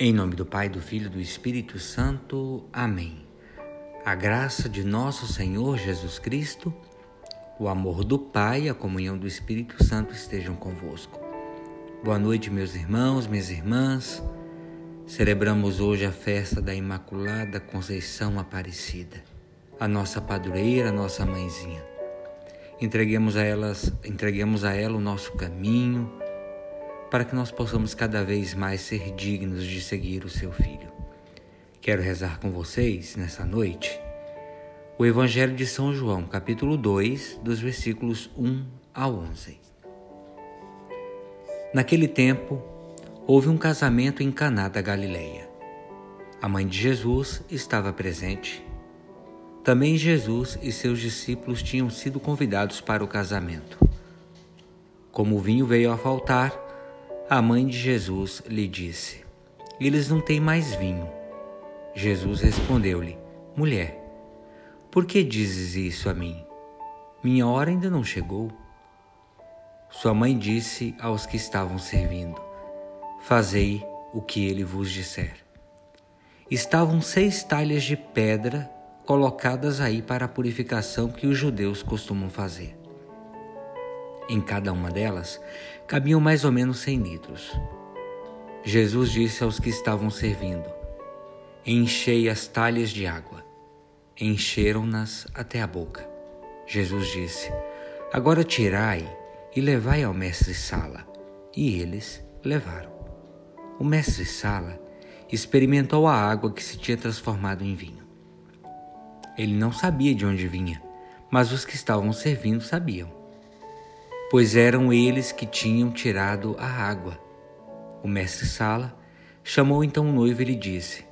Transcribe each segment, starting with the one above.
Em nome do Pai, do Filho e do Espírito Santo. Amém. A graça de nosso Senhor Jesus Cristo, o amor do Pai e a comunhão do Espírito Santo estejam convosco. Boa noite, meus irmãos, minhas irmãs. Celebramos hoje a festa da Imaculada Conceição Aparecida, a nossa padroeira, a nossa mãezinha. Entreguemos a elas, entreguemos a ela o nosso caminho, para que nós possamos cada vez mais ser dignos de seguir o seu Filho. Quero rezar com vocês nessa noite o Evangelho de São João, capítulo 2, dos versículos 1 a 11. Naquele tempo, houve um casamento em Caná da Galileia. A mãe de Jesus estava presente. Também Jesus e seus discípulos tinham sido convidados para o casamento. Como o vinho veio a faltar, a mãe de Jesus lhe disse: Eles não têm mais vinho. Jesus respondeu-lhe: Mulher, por que dizes isso a mim? Minha hora ainda não chegou. Sua mãe disse aos que estavam servindo: Fazei o que ele vos disser. Estavam seis talhas de pedra colocadas aí para a purificação que os judeus costumam fazer. Em cada uma delas cabiam mais ou menos cem litros. Jesus disse aos que estavam servindo: Enchei as talhas de água. Encheram-nas até a boca. Jesus disse: Agora tirai e levai ao mestre Sala. E eles levaram. O mestre Sala experimentou a água que se tinha transformado em vinho. Ele não sabia de onde vinha, mas os que estavam servindo sabiam pois eram eles que tinham tirado a água. O mestre Sala chamou então o noivo e lhe disse: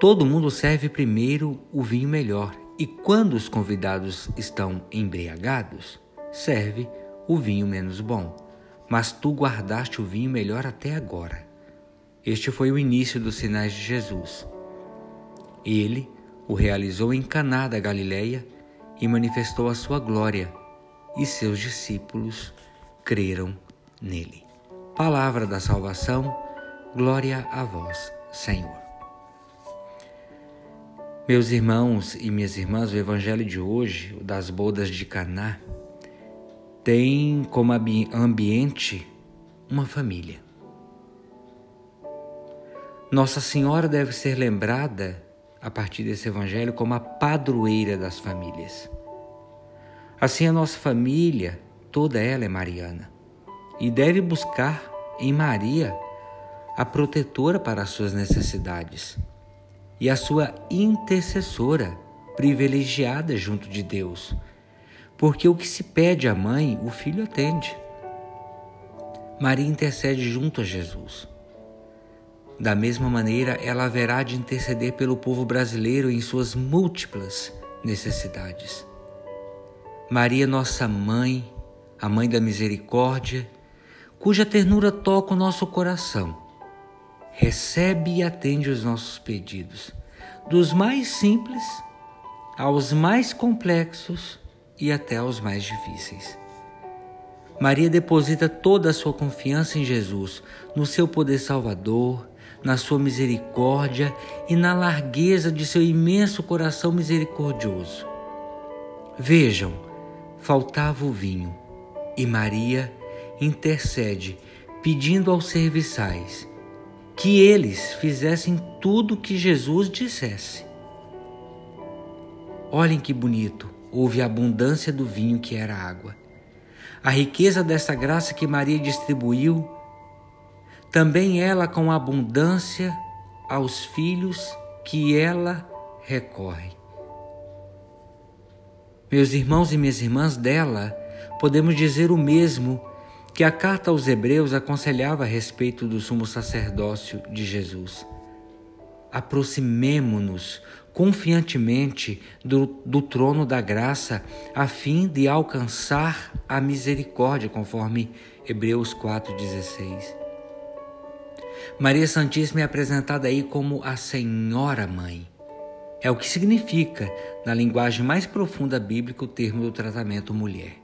Todo mundo serve primeiro o vinho melhor, e quando os convidados estão embriagados, serve o vinho menos bom. Mas tu guardaste o vinho melhor até agora. Este foi o início dos sinais de Jesus. Ele o realizou em Caná da Galileia e manifestou a sua glória e seus discípulos creram nele. Palavra da salvação, glória a vós, Senhor. Meus irmãos e minhas irmãs, o evangelho de hoje, o das bodas de Caná, tem como ambiente uma família. Nossa Senhora deve ser lembrada a partir desse evangelho como a padroeira das famílias. Assim, a nossa família, toda ela é mariana, e deve buscar em Maria a protetora para as suas necessidades e a sua intercessora privilegiada junto de Deus, porque o que se pede à mãe, o filho atende. Maria intercede junto a Jesus. Da mesma maneira, ela haverá de interceder pelo povo brasileiro em suas múltiplas necessidades. Maria, nossa mãe, a mãe da misericórdia, cuja ternura toca o nosso coração, recebe e atende os nossos pedidos, dos mais simples aos mais complexos e até aos mais difíceis. Maria deposita toda a sua confiança em Jesus, no seu poder salvador, na sua misericórdia e na largueza de seu imenso coração misericordioso. Vejam, faltava o vinho, e Maria intercede, pedindo aos serviçais que eles fizessem tudo o que Jesus dissesse. Olhem que bonito, houve abundância do vinho que era água. A riqueza dessa graça que Maria distribuiu, também ela com abundância aos filhos que ela recorre. Meus irmãos e minhas irmãs, dela podemos dizer o mesmo que a carta aos Hebreus aconselhava a respeito do sumo sacerdócio de Jesus. Aproximemo-nos confiantemente do, do, trono da graça, a fim de alcançar a misericórdia, conforme Hebreus 4,16. Maria Santíssima é apresentada aí como a Senhora Mãe. É o que significa, na linguagem mais profunda bíblica, o termo do tratamento mulher.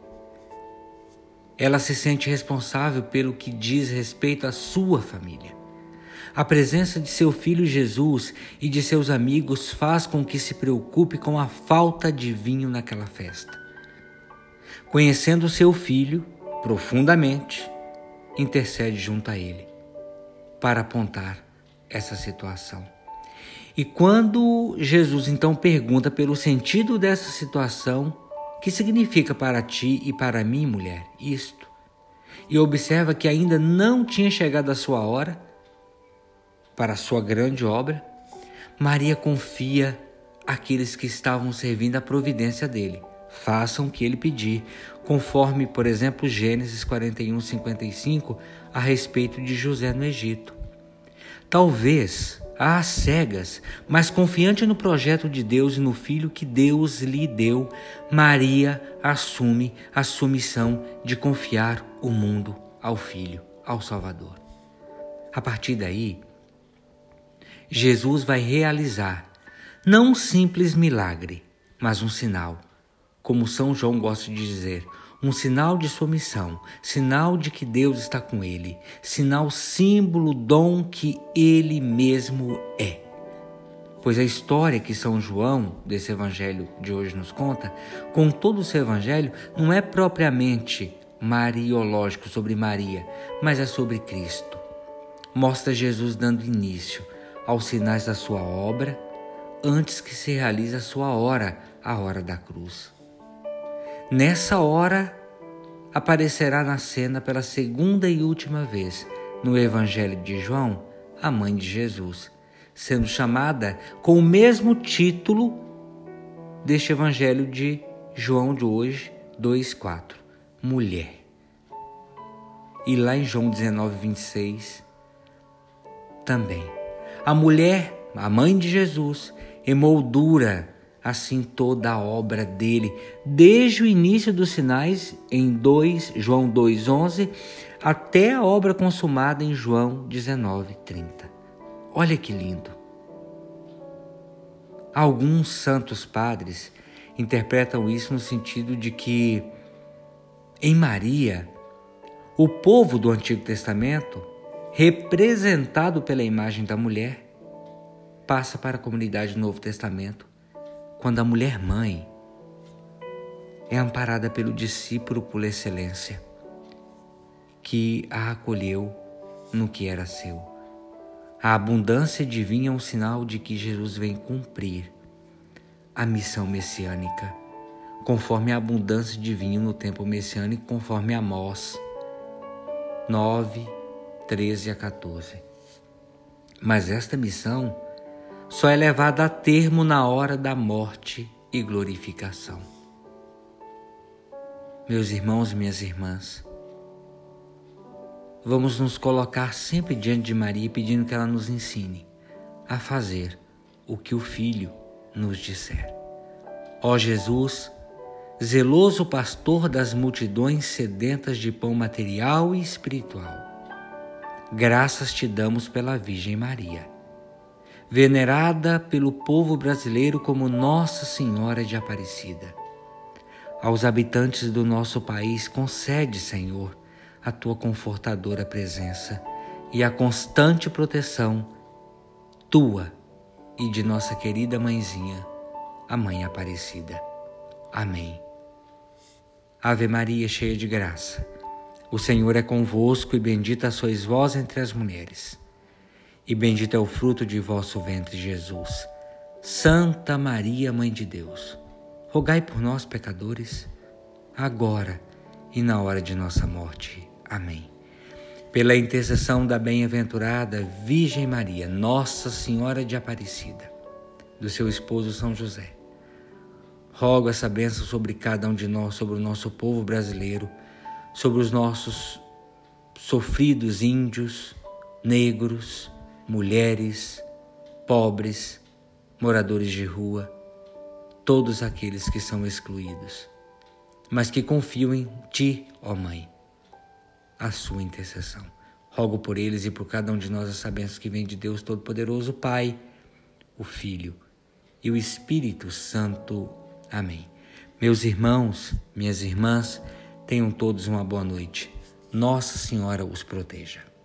Ela se sente responsável pelo que diz respeito à sua família. A presença de seu filho Jesus e de seus amigos faz com que se preocupe com a falta de vinho naquela festa. Conhecendo seu filho profundamente, intercede junto a ele para apontar essa situação. E quando Jesus então pergunta pelo sentido dessa situação, que significa para ti e para mim, mulher, isto? E observa que ainda não tinha chegado a sua hora para a sua grande obra. Maria confia aqueles que estavam servindo a providência dele. Façam o que ele pedir, conforme, por exemplo, Gênesis 41, 55, a respeito de José no Egito. Talvez às cegas, mas confiante no projeto de Deus e no filho que Deus lhe deu, Maria assume a submissão de confiar o mundo ao filho, ao Salvador. A partir daí, Jesus vai realizar não um simples milagre, mas um sinal, como São João gosta de dizer, um sinal de sua missão, sinal de que Deus está com ele, sinal, símbolo, dom que ele mesmo é. Pois a história que São João, desse evangelho de hoje, nos conta, com todo o seu evangelho, não é propriamente mariológico sobre Maria, mas é sobre Cristo. Mostra Jesus dando início aos sinais da sua obra antes que se realize a sua hora, a hora da cruz. Nessa hora, aparecerá na cena pela segunda e última vez no Evangelho de João a mãe de Jesus, sendo chamada com o mesmo título deste Evangelho de João de hoje, 2,4, mulher. E lá em João 19, 26, também. A mulher, a mãe de Jesus, emoldura assim toda a obra dele, desde o início dos sinais em 2 João 2:11 até a obra consumada em João 19:30. Olha que lindo. Alguns santos padres interpretam isso no sentido de que em Maria, o povo do Antigo Testamento, representado pela imagem da mulher, passa para a comunidade do Novo Testamento quando a mulher mãe é amparada pelo discípulo por excelência, que a acolheu no que era seu. A abundância divina é um sinal de que Jesus vem cumprir a missão messiânica, conforme a abundância divina no tempo messiânico, conforme Amós 9, 13 a 14. Mas esta missão só é levada a termo na hora da morte e glorificação. Meus irmãos e minhas irmãs, vamos nos colocar sempre diante de Maria pedindo que ela nos ensine a fazer o que o Filho nos disser. Ó Jesus, zeloso pastor das multidões sedentas de pão material e espiritual, graças te damos pela Virgem Maria venerada pelo povo brasileiro como Nossa Senhora de Aparecida. Aos habitantes do nosso país, concede, Senhor, a tua confortadora presença e a constante proteção tua e de nossa querida mãezinha, a Mãe Aparecida. Amém. Ave Maria, cheia de graça, o Senhor é convosco e bendita sois vós entre as mulheres e bendito é o fruto de vosso ventre, Jesus. Santa Maria, Mãe de Deus, rogai por nós, pecadores, agora e na hora de nossa morte. Amém. Pela intercessão da bem-aventurada Virgem Maria, Nossa Senhora de Aparecida, do seu esposo São José, rogo essa bênção sobre cada um de nós, sobre o nosso povo brasileiro, sobre os nossos sofridos índios, negros, mulheres, pobres, moradores de rua, todos aqueles que são excluídos, mas que confiam em Ti, ó Mãe, a sua intercessão. Rogo por eles e por cada um de nós essa bênção que vem de Deus Todo-Poderoso, Pai, o Filho e o Espírito Santo. Amém. Meus irmãos, minhas irmãs, tenham todos uma boa noite. Nossa Senhora os proteja.